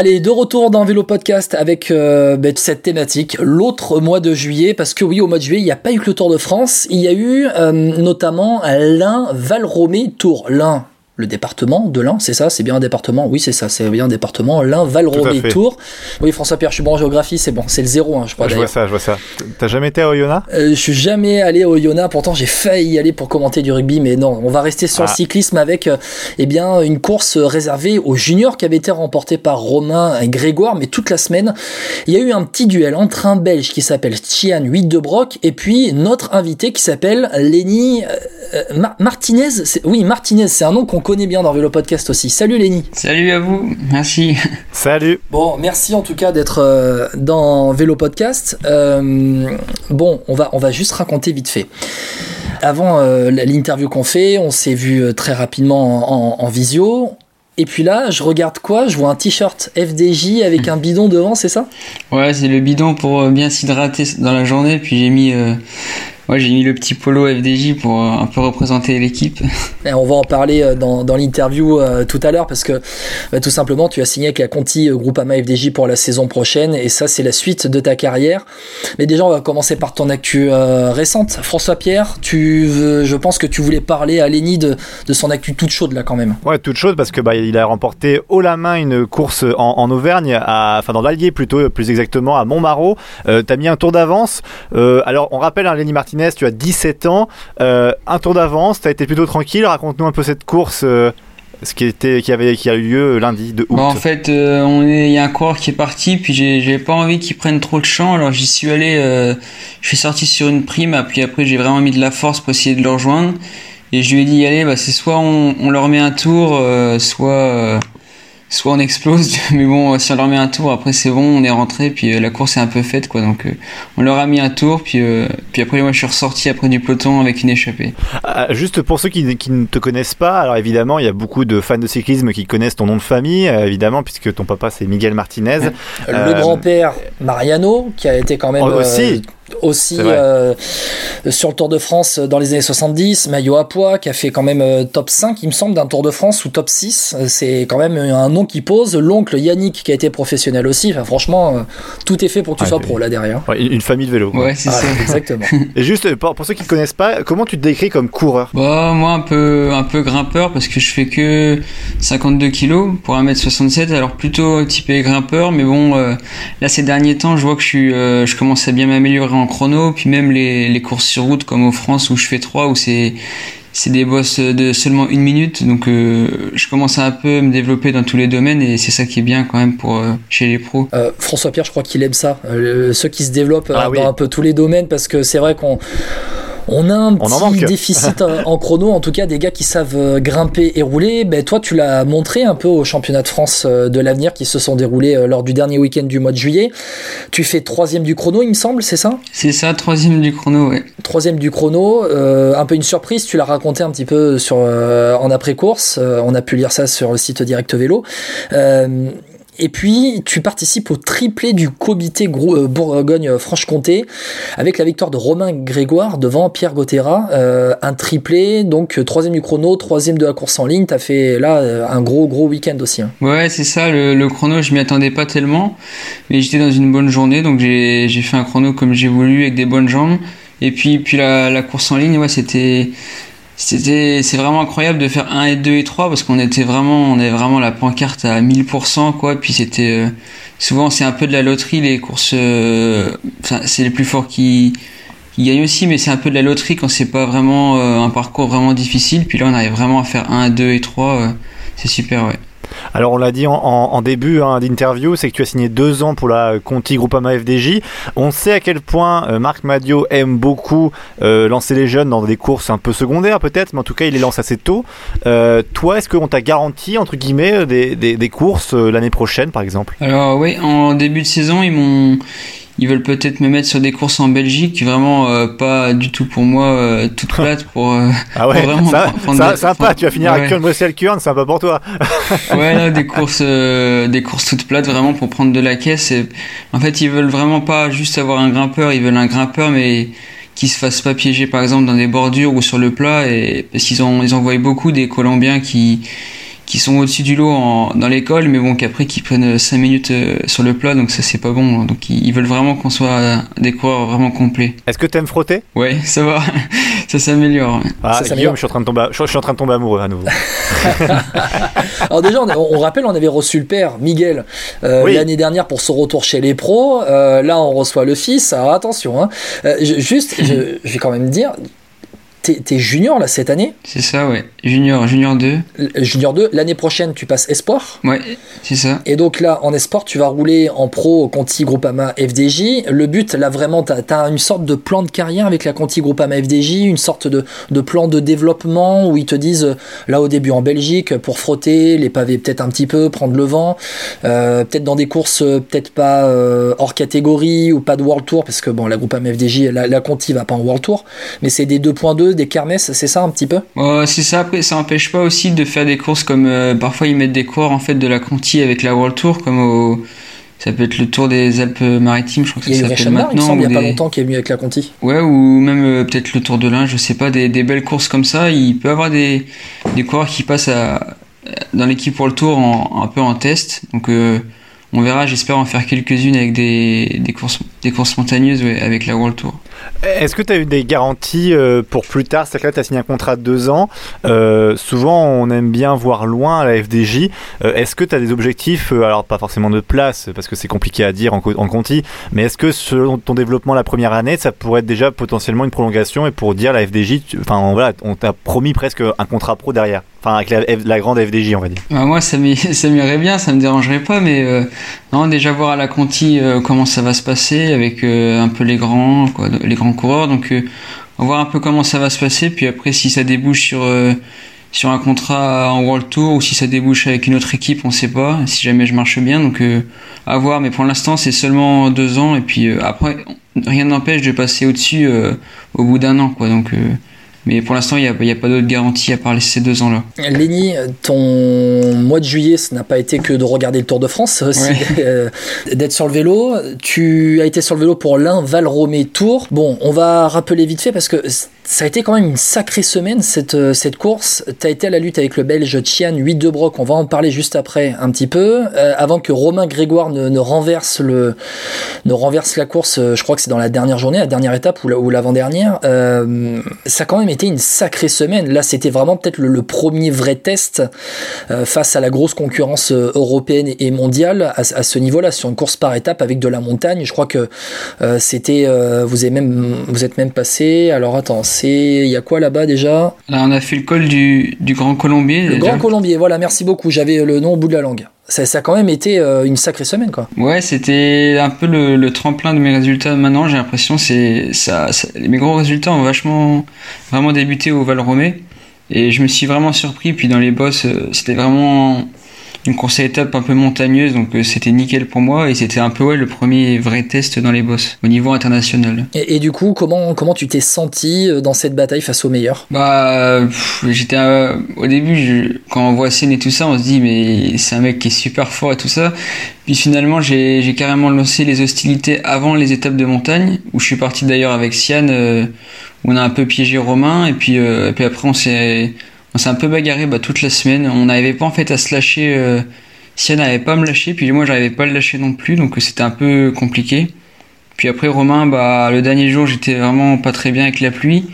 Allez, de retour dans Vélo Podcast avec euh, ben, cette thématique, l'autre mois de juillet, parce que oui, au mois de juillet, il n'y a pas eu que le Tour de France, il y a eu euh, notamment l'Ain Valromé Tour. L'Ain, le département de l'Ain, c'est ça, c'est bien un département, oui c'est ça, c'est bien un département, l'Ain Valromé Tout à fait. Tour. Oui, François-Pierre, je suis bon en géographie, c'est bon, c'est le zéro, hein, je crois je vois ça, je vois ça. T'as jamais été à Oyonnax? Euh, je suis jamais allé au Yona, pourtant j'ai failli y aller pour commenter du rugby, mais non, on va rester sur le Ah. cyclisme avec euh, eh bien une course réservée aux juniors qui avait été remportée par Romain et Grégoire, mais toute la semaine, il y a eu un petit duel entre un Belge qui s'appelle Tian 8 de Broc et puis notre invité qui s'appelle Lenny euh, euh, Mar- Martinez. Oui, Martinez, c'est un nom qu'on connaît bien dans Vélo Podcast aussi. Salut Lenny. Salut à vous, merci. Salut Bon, merci en tout cas d'être euh, dans Vélo Podcast. Euh, bon, on va, on va juste raconter vite fait. Avant euh, l'interview qu'on fait, on s'est vu très rapidement en, en- en visio. Et puis là, je regarde quoi? Je vois un t-shirt FDJ avec un bidon devant, c'est ça? Ouais, c'est le bidon pour bien s'hydrater dans la journée, puis j'ai mis, euh, ouais, j'ai mis le petit polo FDJ pour euh, un peu représenter l'équipe. Et on va en parler euh, dans, dans l'interview euh, tout à l'heure parce que bah, tout simplement tu as signé avec la Conti euh, Groupama FDJ pour la saison prochaine et ça c'est la suite de ta carrière. Mais déjà on va commencer par ton actu euh, récente. François Pierre, tu veux- je pense que tu voulais parler à Lenny de, de son actu toute chaude là quand même. Ouais, toute chose parce que bah, il a remporté haut la main une course en, en Auvergne, à, enfin dans l'Allier plutôt, plus exactement à Montmarault. Euh, T'as mis un tour d'avance. Euh, alors on rappelle, hein, Lenny Tu as 17 ans, Euh, un tour d'avance. T'as été plutôt tranquille. Raconte-nous un peu cette course, euh, ce qui était, qui avait, a eu lieu lundi de août. Bon, en fait, euh, il y a un coureur qui est parti, puis j'ai, pas envie qu'il prenne trop de champ, alors j'y suis allé, je suis sorti sur une prime, puis après j'ai vraiment mis de la force pour essayer de le rejoindre. Et je lui ai dit, allez, bah, c'est soit on, on leur met un tour, soit, soit on explose. Mais bon, si on leur met un tour, après c'est bon, on est rentré, puis euh, la course est un peu faite, quoi. Donc, euh, on leur a mis un tour, puis, euh, puis après, moi, je suis ressorti après du peloton avec une échappée. Ah, juste pour ceux qui, qui ne te connaissent pas, alors évidemment, il y a beaucoup de fans de cyclisme qui connaissent ton nom de famille, euh, évidemment, puisque ton papa c'est Miguel Martinez. Le Euh, grand-père Mariano qui a été quand même aussi. Euh, aussi euh, sur le Tour de France dans les années 70, maillot à poids qui a fait quand même euh, top 5 il me semble d'un Tour de France ou top 6, Euh, c'est quand même un nom qui pose, l'oncle Yannick qui a été professionnel aussi, enfin, franchement euh, tout est fait pour que tu Ouais, sois pro là derrière. Ouais, une famille de vélo. quoi. Ouais, c'est Ah, ça. exactement. Et juste euh, pour, pour ceux qui ne connaissent pas, comment tu te décris comme coureur? Bah, moi, un peu, un peu grimpeur parce que je fais que 52 kilos pour 1m67, alors plutôt typé grimpeur, mais bon, euh, là, ces derniers temps, je vois que je suis, euh, je commence à bien m'améliorer en chrono, puis même les, les courses sur route comme au France où je fais 3, où c'est, c'est des bosses de seulement une minute, donc euh, je commence à un peu me développer dans tous les domaines et c'est ça qui est bien quand même pour euh, chez les pros. Euh, François Pierre, je crois qu'il aime ça, euh, ceux qui se développent Ah dans oui. un peu tous les domaines, parce que c'est vrai qu'on on a un en petit déficit en chrono, en tout cas des gars qui savent euh, grimper et rouler. Ben, toi, tu l'as montré un peu au championnat de France euh, de l'avenir qui se sont déroulés euh, lors du dernier week-end du mois de juillet. Tu fais troisième du chrono, il me semble, c'est ça? C'est ça, troisième du chrono, ouais. Troisième du chrono, euh, un peu une surprise, tu l'as raconté un petit peu sur, euh, en après-course, euh, on a pu lire ça sur le site Direct Vélo. Et puis, tu participes au triplé du comité euh, Bourgogne-Franche-Comté avec la victoire de Romain Grégoire devant Pierre Gauthera. Euh, un triplé, donc euh, troisième du chrono, troisième de la course en ligne. Tu as fait là un gros, gros week-end aussi. hein. Ouais, c'est ça, le, chrono, je m'y attendais pas tellement, mais j'étais dans une bonne journée, donc j'ai j'ai fait un chrono comme j'ai voulu, avec des bonnes jambes. Et puis, puis la, la course en ligne, ouais, c'était. C'était, c'est vraiment incroyable de faire 1 et 2 et 3 parce qu'on était vraiment, on avait vraiment la pancarte à 1000% quoi. Puis c'était, euh, souvent c'est un peu de la loterie les courses, euh, c'est les plus forts qui, qui gagnent aussi, mais c'est un peu de la loterie quand c'est pas vraiment euh, un parcours vraiment difficile. Puis là on arrive vraiment à faire 1, 2 et 3, euh, c'est super ouais. Alors on l'a dit en, début hein, d'interview, c'est que tu as signé deux ans pour la Conti Groupama FDJ. On sait à quel point euh, Marc Madio aime beaucoup euh, lancer les jeunes dans des courses un peu secondaires peut-être, mais en tout cas il les lance assez tôt. Euh, toi, est-ce qu'on t'a garanti entre guillemets des, des- courses l'année prochaine par exemple? Alors oui, en début de saison, ils m'ont ils veulent peut-être me mettre sur des courses en Belgique, vraiment euh, pas du tout pour moi, euh, toute plate pour. Euh, ah ouais, vraiment ça, ça, sympa, tu vas finir ouais. à Kurn, Bruxelles, Kurn, sympa pour toi. ouais, là, des courses, des courses toutes plates, vraiment pour prendre de la caisse. Et, en fait, ils veulent vraiment pas juste avoir un grimpeur, ils veulent un grimpeur, mais qui se fasse pas piéger par exemple dans des bordures ou sur le plat et parce qu'ils ont ils envoient beaucoup des Colombiens qui qui sont au-dessus du lot en, dans l'école, mais bon, qu'après qui prennent 5 minutes euh, sur le plat, donc ça c'est pas bon. Donc ils, veulent vraiment qu'on soit des coureurs vraiment complets. Est-ce que t'aimes frotter? Ouais, ça va, ça s'améliore. Ah, Guillaume, je suis, en train de tomber, je, suis en train de tomber amoureux à nouveau. Alors déjà, on, rappelle, on avait reçu le père, Miguel, euh, l'année dernière pour son retour chez les pros. Euh, là, on reçoit le fils. Alors attention, hein. juste, je, je vais quand même dire, t'es junior là cette année C'est ça, ouais. Junior, junior 2. Junior 2. L'année prochaine, tu passes espoir Ouais, c'est ça. Et donc là, en espoir, tu vas rouler en pro Conti Groupama FDJ. Le but, là vraiment, t'as as une sorte de plan de carrière avec la Conti Groupama FDJ, une sorte de, de, plan de développement où ils te disent, euh, là au début en Belgique, pour frotter, les pavés peut-être un petit peu, prendre le vent, euh, peut-être dans des courses euh, peut-être pas hors catégorie ou pas de World Tour, parce que bon, la Groupama FDJ, la, la Conti va pas en World Tour, mais c'est des 2.2 des kermesses, c'est ça un petit peu? C'est ça, après ça n'empêche pas aussi de faire des courses comme euh, parfois ils mettent des coureurs en fait de la Conti avec la World Tour, comme au, ça peut être le Tour des Alpes-Maritimes, je crois que ça s'appelle maintenant. Il, il y a pas longtemps qui est venu avec la Conti. Ouais, ou même euh, peut-être le Tour de l'Ain, je sais pas, des, belles courses comme ça. Il peut y avoir des, des coureurs qui passent à, dans l'équipe pour le Tour en, un peu en test. Donc euh, on verra, j'espère en faire quelques-unes avec des, des, courses, des courses montagneuses avec la World Tour. Est-ce que tu as eu des garanties euh, pour plus tard? C'est-à-dire que tu as signé un contrat de deux ans. Euh, souvent, on aime bien voir loin à la FDJ. Euh, est-ce que tu as des objectifs, alors pas forcément de place, parce que c'est compliqué à dire en, Conti, mais est-ce que selon ton développement la première année, ça pourrait être déjà potentiellement une prolongation et pour dire la FDJ, enfin voilà, on t'a promis presque un contrat pro derrière? Enfin, avec la, grande FDJ, on va dire. Bah, moi, ça m'irait bien, ça me dérangerait pas, mais non, déjà voir à la Conti comment ça va se passer avec un peu les grands, quoi, les grands coureurs. Donc euh, on va voir un peu comment ça va se passer. Puis après, si ça débouche sur euh, sur un contrat en World Tour ou si ça débouche avec une autre équipe, on sait pas. Si jamais je marche bien, donc euh, à voir. Mais pour l'instant, c'est seulement deux ans. Et puis après, rien n'empêche de passer au-dessus au bout d'un an, quoi. Donc mais pour l'instant, il n'y a, a, pas d'autre garantie à part ces deux ans-là. Lenny, ton mois de juillet, ce n'a pas été que de regarder le Tour de France, euh, d'être sur le vélo. Tu as été sur le vélo pour l'un Val Romé Tour. Bon, on va rappeler vite fait parce que ça a été quand même une sacrée semaine cette, euh, cette course. Tu as été à la lutte avec le Belge Tian 8 de Broc, on va en parler juste après un petit peu. Euh, avant que Romain Grégoire ne, ne, renverse le, ne renverse la course, je crois que c'est dans la dernière journée, la dernière étape ou l'avant-dernière. Euh, ça a quand même été une sacrée semaine. Là, c'était vraiment peut-être le, premier vrai test euh, face à la grosse concurrence euh, européenne et mondiale à, ce niveau-là, sur une course par étape avec de la montagne. Je crois que euh, c'était, vous avez même, vous êtes même passé. Alors attends, c'est, il y a quoi là-bas déjà? Là, on a fait le col du, Grand Colombier. Le Grand Colombier, voilà, merci beaucoup. J'avais le nom au bout de la langue ça, ça, a quand même été euh, une sacrée semaine quoi. Ouais, c'était un peu le, tremplin de mes résultats maintenant, j'ai l'impression c'est ça, mes gros résultats ont vachement vraiment débuté au Val Romé et je me suis vraiment surpris puis dans les bosses euh, c'était vraiment une course à étapes un peu montagneuse, donc euh, c'était nickel pour moi et c'était un peu ouais, le premier vrai test dans les bosses au niveau international. Et, du coup, comment, comment tu t'es senti euh, dans cette bataille face aux meilleurs Bah, j'étais euh, au début, quand on voit Sienne et tout ça, on se dit mais c'est un mec qui est super fort et tout ça. Puis finalement, j'ai carrément lancé les hostilités avant les étapes de montagne, où je suis parti d'ailleurs avec Sian, où on a un peu piégé Romain, et puis, et puis après on s'est on s'est un peu bagarré bah, toute la semaine. On n'arrivait pas en fait à se lâcher. Euh, n'arrivait pas me lâcher, puis moi j'arrivais pas à le lâcher non plus, donc c'était un peu compliqué. Puis après Romain, bah le dernier jour j'étais vraiment pas très bien avec la pluie.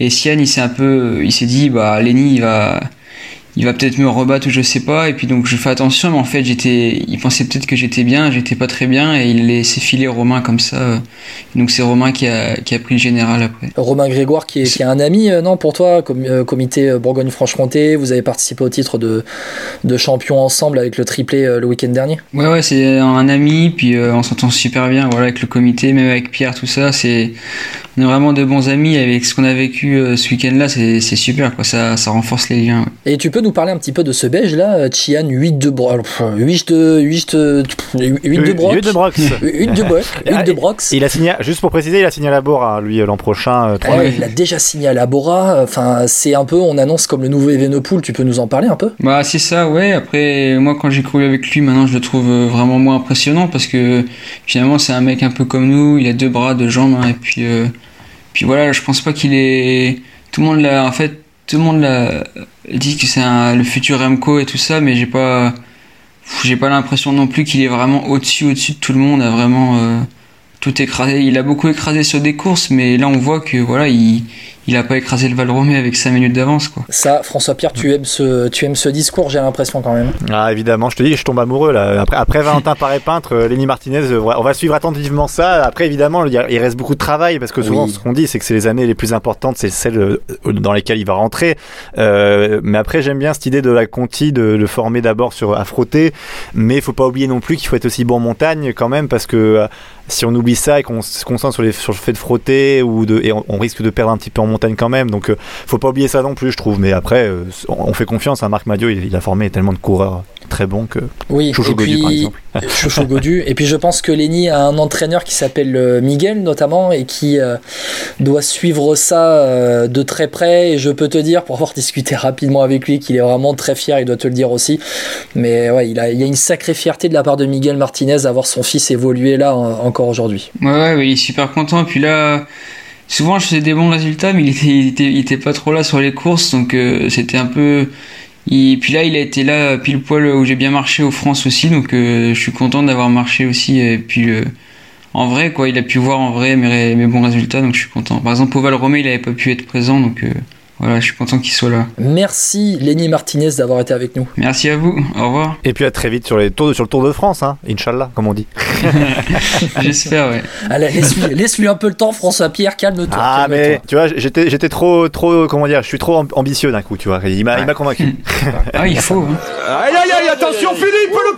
Et Sian il s'est un peu, il s'est dit bah Lenny il va, il va peut-être me rebattre ou je sais pas. Et puis donc je fais attention, mais en fait j'étais, il pensait peut-être que j'étais bien, j'étais pas très bien, et il laissait filer Romain comme ça. donc c'est Romain qui a, qui a pris le général après. Romain Grégoire qui est, qui est un ami, euh, non pour toi, comme euh, comité euh, Bourgogne-Franche-Comté, vous avez participé au titre de, de champion ensemble avec le triplé le week-end dernier? Ouais ouais c'est un ami, puis on s'entend super bien, voilà avec le comité, même avec Pierre tout ça, c'est on est vraiment de bons amis avec ce qu'on a vécu ce week-end là, c'est super quoi, ça, ça renforce les liens. Et tu peux nous parler un petit peu de ce Belge là, Chian 8 de Brox 8 de 8 de 8 de Brox. 8 de Brox. 8 de Brox 8 de Brox. Il a signé juste pour préciser, il a signé à la Bora lui l'an prochain euh, 3 Ouais, il a déjà signé à la Bora, enfin c'est un peu on annonce comme le nouveau Evenepoel, tu peux nous en parler un peu? Bah c'est ça, ouais. Après, moi quand j'ai couru avec lui, maintenant je le trouve euh, vraiment moins impressionnant parce que finalement c'est un mec un peu comme nous, il a deux bras, deux jambes, hein, et puis euh, puis voilà, je pense pas qu'il est. Tout le monde l'a, en fait, tout le monde l'a dit que c'est le futur Remco et tout ça, mais j'ai pas, j'ai pas l'impression non plus qu'il est vraiment au-dessus, au-dessus de tout le monde, a vraiment euh, tout écrasé. Il a beaucoup écrasé sur des courses, mais là on voit que voilà, il, il a pas écrasé le Valromé avec 5 minutes d'avance, quoi. Ça, François Pierre, tu aimes ce, tu aimes ce discours, j'ai l'impression quand même. Ah évidemment, je te dis, je tombe amoureux là. Après, après Valentin Paré peintre, euh, Lenny Martinez, euh, on va suivre attentivement ça. Après évidemment, il reste beaucoup de travail parce que souvent Oui. ce qu'on dit, c'est que c'est les années les plus importantes, c'est celles euh, dans lesquelles il va rentrer. Euh, mais après, j'aime bien cette idée de la Conti de le former d'abord sur à frotter, mais il faut pas oublier non plus qu'il faut être aussi bon en montagne quand même parce que euh, si on oublie ça et qu'on se concentre sur, les, sur le fait de frotter ou de et on, on risque de perdre un petit peu en montagne quand même. Donc euh, faut pas oublier ça non plus, je trouve. Mais après, euh, on fait confiance à Marc Madio. Il, il a formé tellement de coureurs très bons que Oui, Chouchou et Godu, puis par exemple. Chouchou Godu. Et puis je pense que Lenny a un entraîneur qui s'appelle euh, Miguel notamment et qui euh, doit suivre ça euh, de très près. Et je peux te dire, pour avoir discuté rapidement avec lui, qu'il est vraiment très fier. Il doit te le dire aussi. Mais ouais, il, a, il y a une sacrée fierté de la part de Miguel Martinez d'avoir son fils évoluer là en- encore aujourd'hui. Ouais, ouais, ouais, il est super content. Puis là, souvent je faisais des bons résultats, mais il était, il était, il était pas trop là sur les courses, donc euh, c'était un peu. Et puis là, il a été là pile poil où j'ai bien marché aux France aussi, donc euh, je suis content d'avoir marché aussi. Et puis euh, en vrai, quoi, il a pu voir en vrai mes, mes bons résultats, donc je suis content. Par exemple, au Val il avait pas pu être présent, donc euh, voilà, je suis content qu'il soit là. Merci Lenny Martinez d'avoir été avec nous. Merci à vous, au revoir. Et puis à très vite sur, les tours de, sur le Tour de France, hein, Inch'Allah, comme on dit. J'espère, ouais. Allez, laisse-lui un peu le temps, François Pierre, calme-toi. Ah mais tu vois, j'étais j'étais trop trop comment dire, je suis trop amb- ambitieux d'un coup, tu vois. Il m'a il m'a convaincu. Ah, il faut. Hein. Aïe aïe aïe, attention Philippe, le